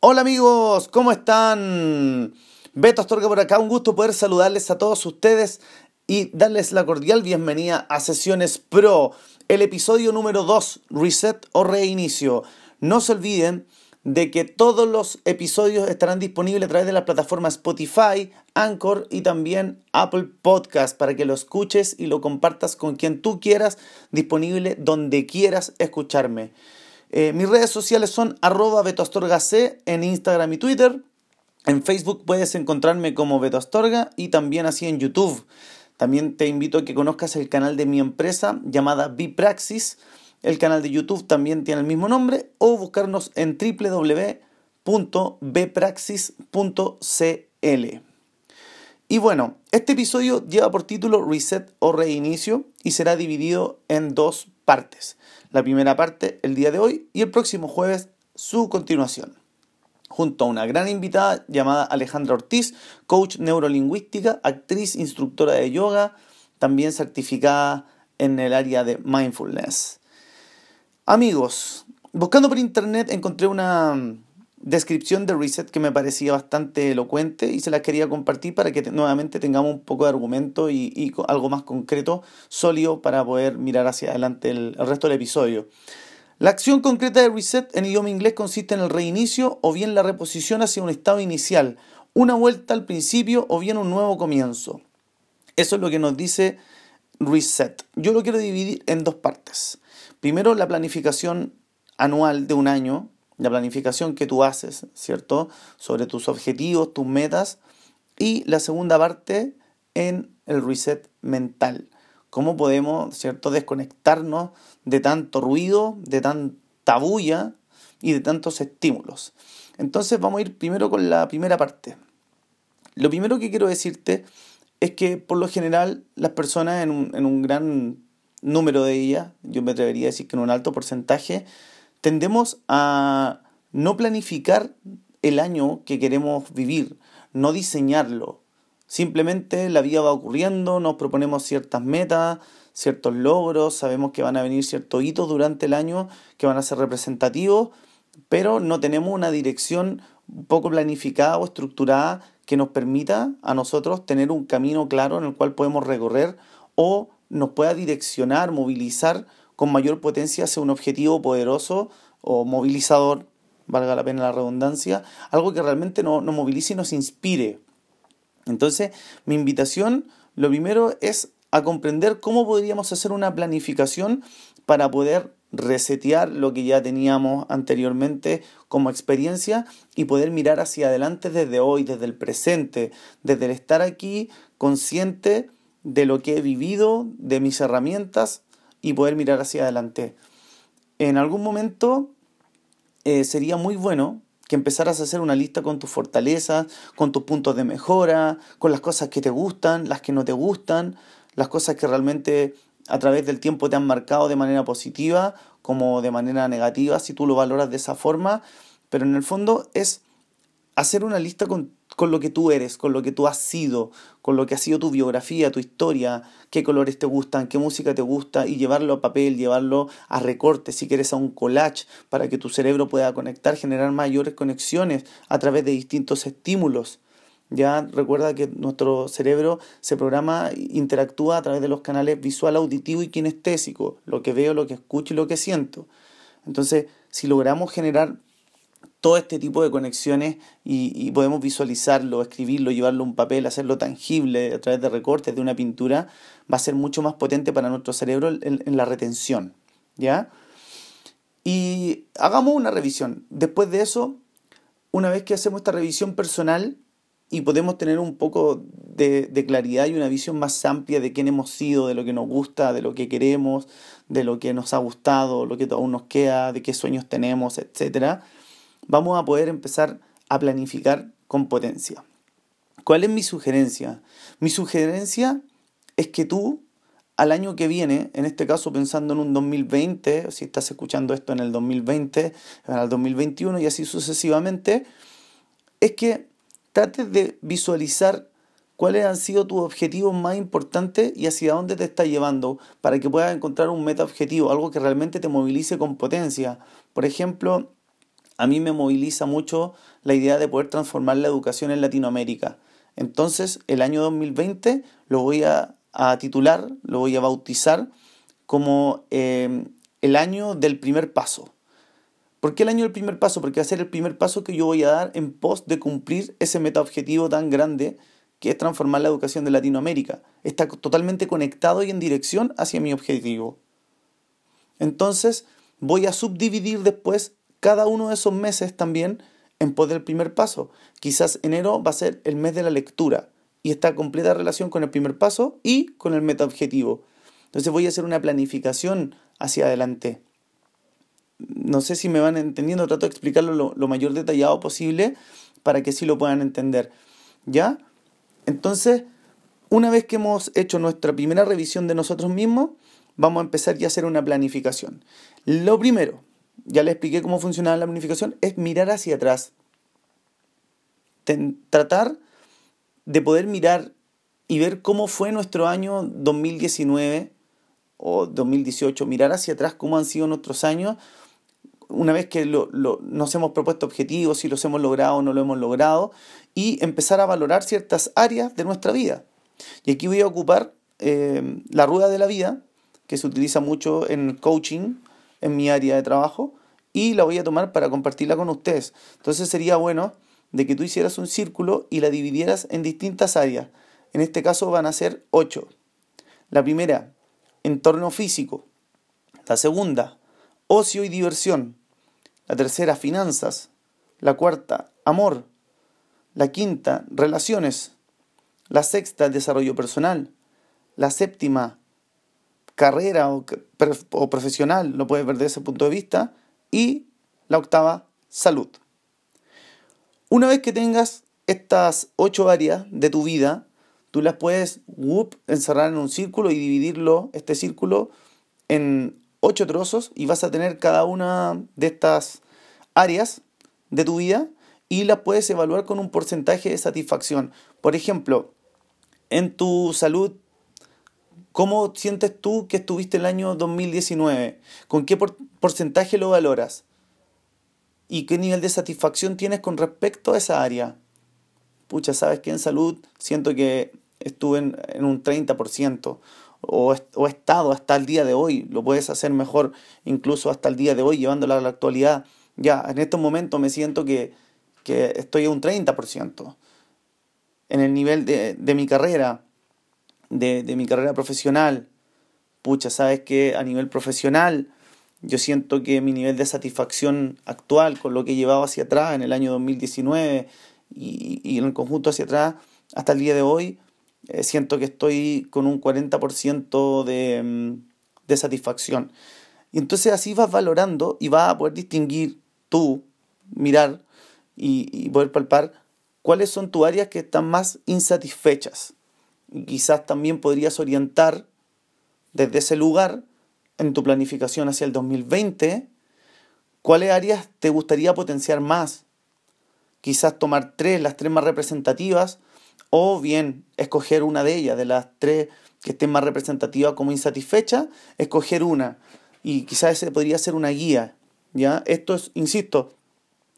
Hola amigos, ¿cómo están? Beto Astorga por acá, un gusto poder saludarles a todos ustedes y darles la cordial bienvenida a Sesiones Pro, el episodio número 2, Reset o Reinicio. No se olviden de que todos los episodios estarán disponibles a través de las plataformas Spotify, Anchor y también Apple Podcast para que lo escuches y lo compartas con quien tú quieras, disponible donde quieras escucharme. Eh, mis redes sociales son arroba betoastorgac en Instagram y Twitter. En Facebook puedes encontrarme como Beto Astorga y también así en YouTube. También te invito a que conozcas el canal de mi empresa llamada Bipraxis el canal de YouTube también tiene el mismo nombre o buscarnos en www.bpraxis.cl. Y bueno, este episodio lleva por título Reset o Reinicio y será dividido en dos partes. La primera parte el día de hoy y el próximo jueves su continuación. Junto a una gran invitada llamada Alejandra Ortiz, coach neurolingüística, actriz, instructora de yoga, también certificada en el área de mindfulness. Amigos, buscando por internet encontré una descripción de Reset que me parecía bastante elocuente y se la quería compartir para que nuevamente tengamos un poco de argumento y, algo más concreto, sólido, para poder mirar hacia adelante el, el resto del episodio. La acción concreta de Reset en idioma inglés consiste en el reinicio o bien la reposición hacia un estado inicial, una vuelta al principio o bien un nuevo comienzo. Eso es lo que nos dice Reset. Yo lo quiero dividir en dos partes. Primero, la planificación anual de un año, la planificación que tú haces, ¿cierto? Sobre tus objetivos, tus metas. Y la segunda parte en el reset mental. Cómo podemos, ¿cierto?, desconectarnos de tanto ruido, de tanta bulla y de tantos estímulos. Entonces vamos a ir primero con la primera parte. Lo primero que quiero decirte es que por lo general las personas en un, en un gran número de ellas, yo me atrevería a decir que en un alto porcentaje, tendemos a no planificar el año que queremos vivir, no diseñarlo. Simplemente la vida va ocurriendo, nos proponemos ciertas metas, ciertos logros, sabemos que van a venir ciertos hitos durante el año que van a ser representativos, pero no tenemos una dirección poco planificada o estructurada que nos permita a nosotros tener un camino claro en el cual podemos recorrer o nos pueda direccionar, movilizar con mayor potencia hacia un objetivo poderoso o movilizador, valga la pena la redundancia, algo que realmente nos no movilice y nos inspire. Entonces, mi invitación, lo primero es a comprender cómo podríamos hacer una planificación para poder resetear lo que ya teníamos anteriormente como experiencia y poder mirar hacia adelante desde hoy, desde el presente, desde el estar aquí consciente de lo que he vivido, de mis herramientas y poder mirar hacia adelante. En algún momento eh, sería muy bueno que empezaras a hacer una lista con tus fortalezas, con tus puntos de mejora, con las cosas que te gustan, las que no te gustan, las cosas que realmente a través del tiempo te han marcado de manera positiva como de manera negativa, si tú lo valoras de esa forma, pero en el fondo es hacer una lista con con lo que tú eres, con lo que tú has sido, con lo que ha sido tu biografía, tu historia, qué colores te gustan, qué música te gusta y llevarlo a papel, llevarlo a recorte, si quieres a un collage, para que tu cerebro pueda conectar, generar mayores conexiones a través de distintos estímulos. Ya recuerda que nuestro cerebro se programa, interactúa a través de los canales visual, auditivo y kinestésico, lo que veo, lo que escucho y lo que siento. Entonces, si logramos generar todo este tipo de conexiones y, podemos visualizarlo, escribirlo, llevarlo a un papel, hacerlo tangible a través de recortes de una pintura, va a ser mucho más potente para nuestro cerebro en, la retención. ¿Ya? Y hagamos una revisión. Después de eso, una vez que hacemos esta revisión personal y podemos tener un poco de, de, claridad y una visión más amplia de quién hemos sido, de lo que nos gusta, de lo que queremos, de lo que nos ha gustado, lo que aún nos queda, de qué sueños tenemos, etcétera vamos a poder empezar a planificar con potencia. ¿Cuál es mi sugerencia? Mi sugerencia es que tú al año que viene, en este caso pensando en un 2020, si estás escuchando esto en el 2020, en el 2021 y así sucesivamente, es que trates de visualizar cuáles han sido tus objetivos más importantes y hacia dónde te está llevando para que puedas encontrar un meta objetivo, algo que realmente te movilice con potencia. Por ejemplo, a mí me moviliza mucho la idea de poder transformar la educación en Latinoamérica. Entonces, el año 2020 lo voy a, titular, lo voy a bautizar como eh, el año del primer paso. ¿Por qué el año del primer paso? Porque va a ser el primer paso que yo voy a dar en pos de cumplir ese metaobjetivo tan grande que es transformar la educación de Latinoamérica. Está totalmente conectado y en dirección hacia mi objetivo. Entonces, voy a subdividir después cada uno de esos meses también en pos del primer paso. Quizás enero va a ser el mes de la lectura y está completa relación con el primer paso y con el metaobjetivo. Entonces voy a hacer una planificación hacia adelante. No sé si me van entendiendo, trato de explicarlo lo, lo mayor detallado posible para que sí lo puedan entender. ¿Ya? Entonces, una vez que hemos hecho nuestra primera revisión de nosotros mismos, vamos a empezar ya a hacer una planificación. Lo primero, ya les expliqué cómo funciona la planificación, es mirar hacia atrás. tratar de poder mirar y ver cómo fue nuestro año 2019 o 2018, mirar hacia atrás cómo han sido nuestros años, una vez que nos hemos propuesto objetivos, si los hemos logrado o no lo hemos logrado, y empezar a valorar ciertas áreas de nuestra vida. Y aquí voy a ocupar eh, la rueda de la vida, que se utiliza mucho en coaching, en mi área de trabajo, y la voy a tomar para compartirla con ustedes. Entonces sería bueno de que tú hicieras un círculo y la dividieras en distintas áreas. En este caso van a ser ocho. La primera, entorno físico. La segunda, ocio y diversión. La tercera, finanzas. La cuarta, amor. La quinta, relaciones. La sexta, desarrollo personal. La séptima, carrera o, profesional, lo puedes ver desde ese punto de vista. Y la octava, salud. Una vez que tengas estas ocho áreas de tu vida, tú las puedes encerrar en un círculo y dividirlo, este círculo, en ocho trozos y vas a tener cada una de estas áreas de tu vida y las puedes evaluar con un porcentaje de satisfacción. Por ejemplo, en tu salud ¿Cómo sientes tú que estuviste el año 2019? ¿Con qué porcentaje lo valoras? ¿Y qué nivel de satisfacción tienes con respecto a esa área? Pucha, sabes que en salud siento que estuve en, un 30% o, he estado hasta el día de hoy. Lo puedes hacer mejor incluso hasta el día de hoy llevándola a la actualidad. Ya, en estos momentos me siento que, estoy a un 30%. En el nivel de, de mi carrera, de, mi carrera profesional. Pucha, sabes que a nivel profesional yo siento que mi nivel de satisfacción actual con lo que he llevado hacia atrás en el año 2019 y, y en el conjunto hacia atrás hasta el día de hoy, eh, siento que estoy con un 40% de, mm, de satisfacción. Y entonces así vas valorando y vas a poder distinguir tú, mirar y, y poder palpar cuáles son tus áreas que están más insatisfechas quizás también podrías orientar desde ese lugar en tu planificación hacia el 2020 cuáles áreas te gustaría potenciar más. Quizás tomar tres, las tres más representativas, o bien escoger una de ellas, de las tres que estén más representativas como insatisfecha, escoger una. Y quizás ese podría ser una guía. ¿ya? Esto es, insisto,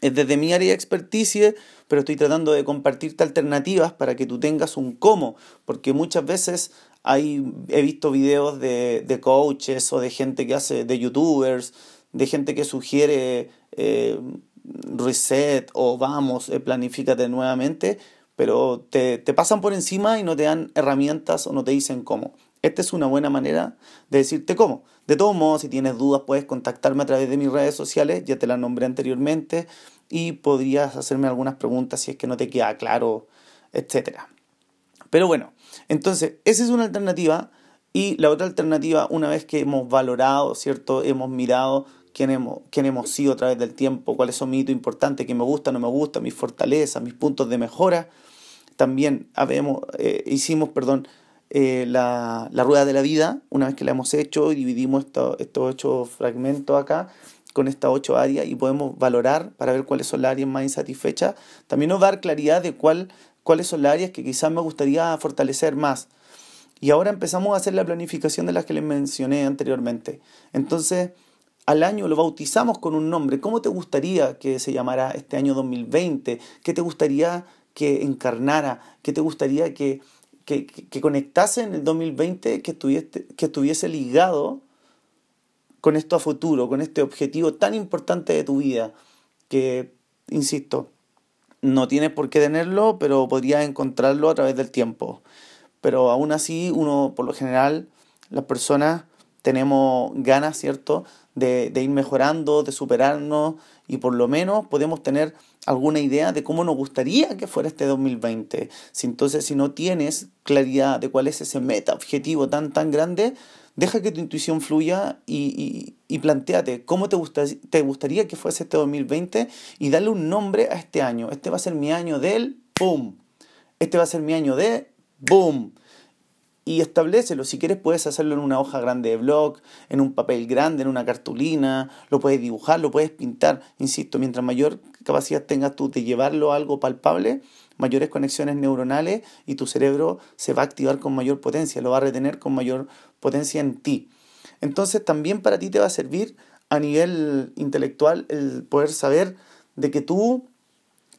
es desde mi área de experticia, pero estoy tratando de compartirte alternativas para que tú tengas un cómo, porque muchas veces hay, he visto videos de, de coaches o de gente que hace, de youtubers, de gente que sugiere eh, reset o vamos, eh, planifícate nuevamente, pero te, te pasan por encima y no te dan herramientas o no te dicen cómo. Esta es una buena manera de decirte cómo. De todos modos, si tienes dudas, puedes contactarme a través de mis redes sociales, ya te las nombré anteriormente, y podrías hacerme algunas preguntas si es que no te queda claro, etc. Pero bueno, entonces, esa es una alternativa. Y la otra alternativa, una vez que hemos valorado, ¿cierto? Hemos mirado quién hemos, quién hemos sido a través del tiempo, cuáles son mis hitos importantes, qué me gusta, no me gusta, mis fortalezas, mis puntos de mejora. También habemos, eh, hicimos, perdón, eh, la, rueda de la vida, una vez que la hemos hecho y dividimos estos ocho fragmentos acá con estas ocho áreas y podemos valorar para ver cuáles son las áreas más insatisfechas, también nos va dar claridad de cuál, cuáles son las áreas que quizás me gustaría fortalecer más. Y ahora empezamos a hacer la planificación de las que les mencioné anteriormente. Entonces, al año lo bautizamos con un nombre. ¿Cómo te gustaría que se llamara este año 2020? ¿Qué te gustaría que encarnara? ¿Qué te gustaría que, que, conectase en el 2020, que estuviese, que estuviese ligado con esto a futuro, con este objetivo tan importante de tu vida? Que, insisto, no tienes por qué tenerlo, pero podrías encontrarlo a través del tiempo. Pero aún así, uno, por lo general, las personas tenemos ganas, ¿cierto?, de, ir mejorando, de superarnos y por lo menos podemos tener alguna idea de cómo nos gustaría que fuera este 2020. Si entonces, si no tienes claridad de cuál es ese meta objetivo tan, tan grande, deja que tu intuición fluya y, y, planteate cómo te, te gustaría que fuese este 2020 y dale un nombre a este año. Este va a ser mi año del boom. Este va a ser mi año de boom y establecelo. Si quieres puedes hacerlo en una hoja grande de blog, en un papel grande, en una cartulina, lo puedes dibujar, lo puedes pintar. Insisto, mientras mayor capacidad tengas tú de llevarlo a algo palpable, mayores conexiones neuronales y tu cerebro se va a activar con mayor potencia, lo va a retener con mayor potencia en ti. Entonces también para ti te va a servir a nivel intelectual el poder saber de que tú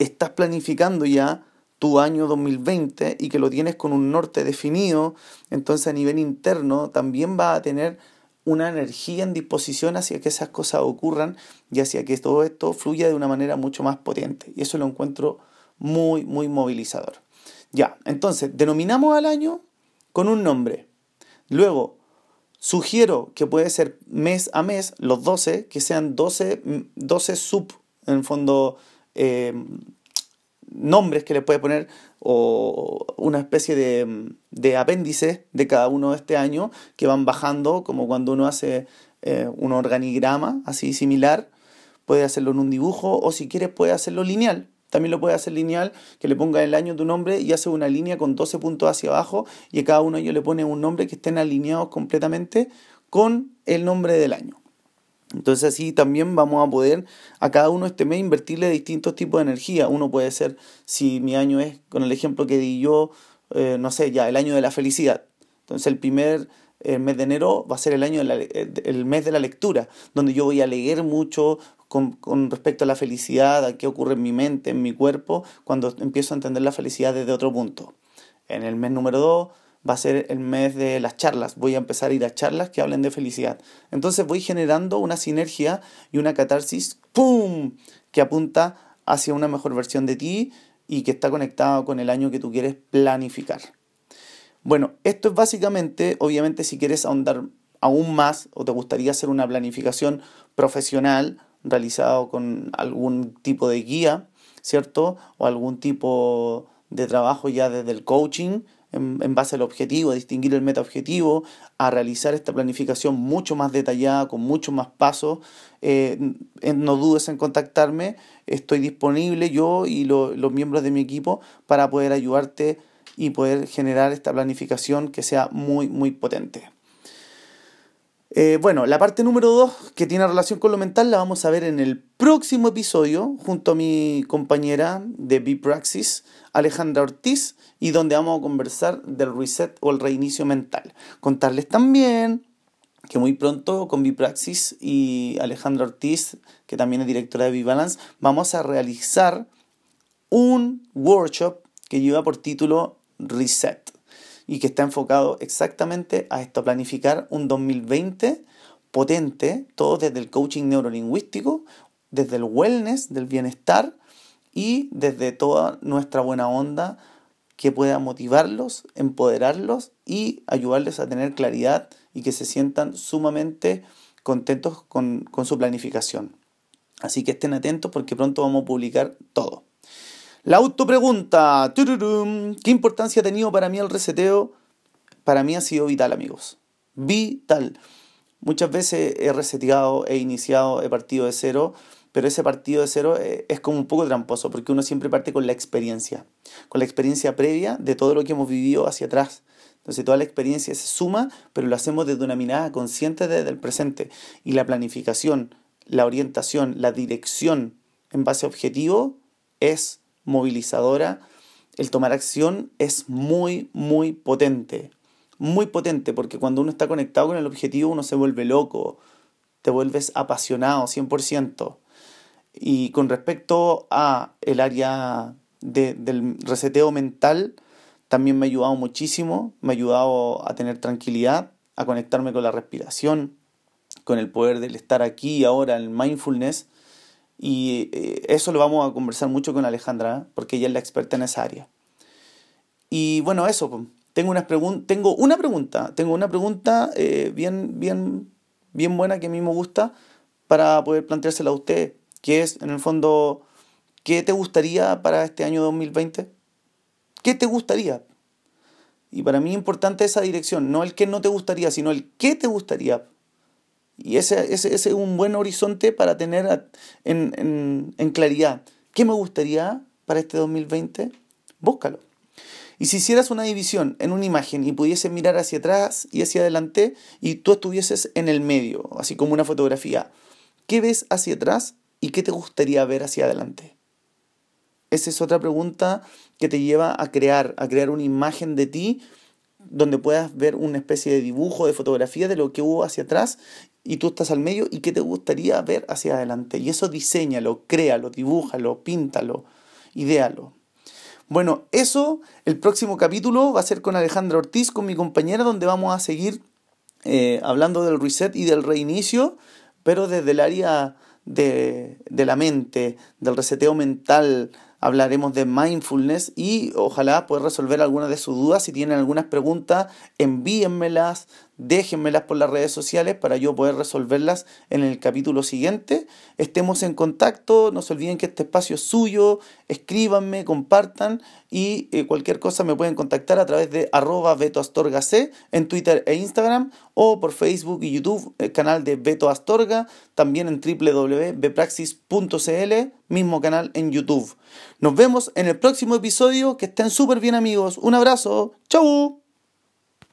estás planificando ya tu año 2020 y que lo tienes con un norte definido, entonces a nivel interno también va a tener una energía en disposición hacia que esas cosas ocurran y hacia que todo esto fluya de una manera mucho más potente. Y eso lo encuentro muy, muy movilizador. Ya, entonces, denominamos al año con un nombre. Luego, sugiero que puede ser mes a mes, los 12, que sean 12, 12 sub, en fondo, eh, nombres que le puede poner o una especie de, de apéndice de cada uno de este año que van bajando como cuando uno hace eh, un organigrama así similar puede hacerlo en un dibujo o si quieres puede hacerlo lineal también lo puede hacer lineal, que le ponga el año tu nombre y hace una línea con 12 puntos hacia abajo y a cada uno de ellos le pone un nombre que estén alineados completamente con el nombre del año. Entonces así también vamos a poder a cada uno este mes invertirle distintos tipos de energía. Uno puede ser, si mi año es, con el ejemplo que di yo, eh, no sé, ya el año de la felicidad. Entonces el primer eh, mes de enero va a ser el año eh, el mes de la lectura, donde yo voy a leer mucho con, con, respecto a la felicidad, a qué ocurre en mi mente, en mi cuerpo, cuando empiezo a entender la felicidad desde otro punto. En el mes número 2 va a ser el mes de las charlas. Voy a empezar a ir a charlas que hablen de felicidad. Entonces voy generando una sinergia y una catarsis, ¡pum!, que apunta hacia una mejor versión de ti y que está conectado con el año que tú quieres planificar. Bueno, esto es básicamente, obviamente si quieres ahondar aún más o te gustaría hacer una planificación profesional realizado con algún tipo de guía, ¿cierto? O algún tipo de trabajo ya desde el coaching, en, base al objetivo, a distinguir el meta objetivo, a realizar esta planificación mucho más detallada, con muchos más pasos. Eh, no dudes en contactarme, estoy disponible yo y los miembros de mi equipo para poder ayudarte y poder generar esta planificación que sea muy, muy potente. Eh, bueno, la parte número 2 que tiene relación con lo mental la vamos a ver en el próximo episodio junto a mi compañera de B-Praxis, Alejandra Ortiz, y donde vamos a conversar del reset o el reinicio mental. Contarles también que muy pronto con B-Praxis y Alejandra Ortiz, que también es directora de B-Balance, vamos a realizar un workshop que lleva por título Reset y que está enfocado exactamente a esto, planificar un 2020 potente, todo desde el coaching neurolingüístico, desde el wellness, del bienestar y desde toda nuestra buena onda que pueda motivarlos, empoderarlos y ayudarles a tener claridad y que se sientan sumamente contentos con, con su planificación. Así que estén atentos porque pronto vamos a publicar todo. La autopregunta. ¿Qué importancia ha tenido para mí el reseteo? Para mí ha sido vital, amigos. Vital. Muchas veces he reseteado, he iniciado, he partido de cero, pero ese partido de cero eh, es como un poco tramposo, porque uno siempre parte con la experiencia, con la experiencia previa de todo lo que hemos vivido hacia atrás. Entonces toda la experiencia se suma, pero lo hacemos desde una mirada consciente desde el presente. Y la planificación, la orientación, la dirección en base a objetivo es movilizadora, el tomar acción es muy, muy potente. Muy potente, porque cuando uno está conectado con el objetivo, uno se vuelve loco. te vuelves apasionado 100%. Y con respecto a el área del reseteo mental, también me ha ayudado muchísimo, me ha ayudado a tener tranquilidad, a conectarme con la respiración, con el poder del estar aquí y ahora, el mindfulness. Y eh, eso lo vamos a conversar mucho con Alejandra, porque ella es la experta en esa área. Y bueno, eso, tengo, unas tengo una pregunta, tengo una pregunta eh, bien, bien, bien buena que a mí me gusta para poder planteársela a usted, que es, en el fondo, ¿qué te gustaría para este año 2020? ¿Qué te gustaría? Y para mí es importante esa dirección, no el que no te gustaría, sino el qué te gustaría. Y ese, ese, es un buen horizonte para tener en, en, en claridad. ¿Qué me gustaría para este 2020? Búscalo. Y si hicieras una división en una imagen y pudieses mirar hacia atrás y hacia adelante y tú estuvieses en el medio, así como una fotografía, ¿qué ves hacia atrás y qué te gustaría ver hacia adelante? Esa es otra pregunta que te lleva a crear, a crear una imagen de ti donde puedas ver una especie de dibujo, de fotografía de lo que hubo hacia atrás y tú estás al medio y qué te gustaría ver hacia adelante. Y eso diseñalo, créalo, dibújalo, píntalo, idéalo. Bueno, eso, el próximo capítulo va a ser con Alejandra Ortiz, con mi compañera, donde vamos a seguir eh, hablando del reset y del reinicio, pero desde el área de, de la mente, del reseteo mental, hablaremos de mindfulness y ojalá pueda resolver algunas de sus dudas. Si tienen algunas preguntas, envíenmelas, déjenmelas por las redes sociales para yo poder resolverlas en el capítulo siguiente. Estemos en contacto, no se olviden que este espacio es suyo, escríbanme, compartan y eh, cualquier cosa me pueden contactar a través de arroba betoastorgac en Twitter e Instagram o por Facebook y YouTube, el canal de Beto Astorga, también en www.bpraxis.cl, mismo canal en YouTube. Nos vemos en el próximo episodio, que estén súper bien amigos, un abrazo, chau.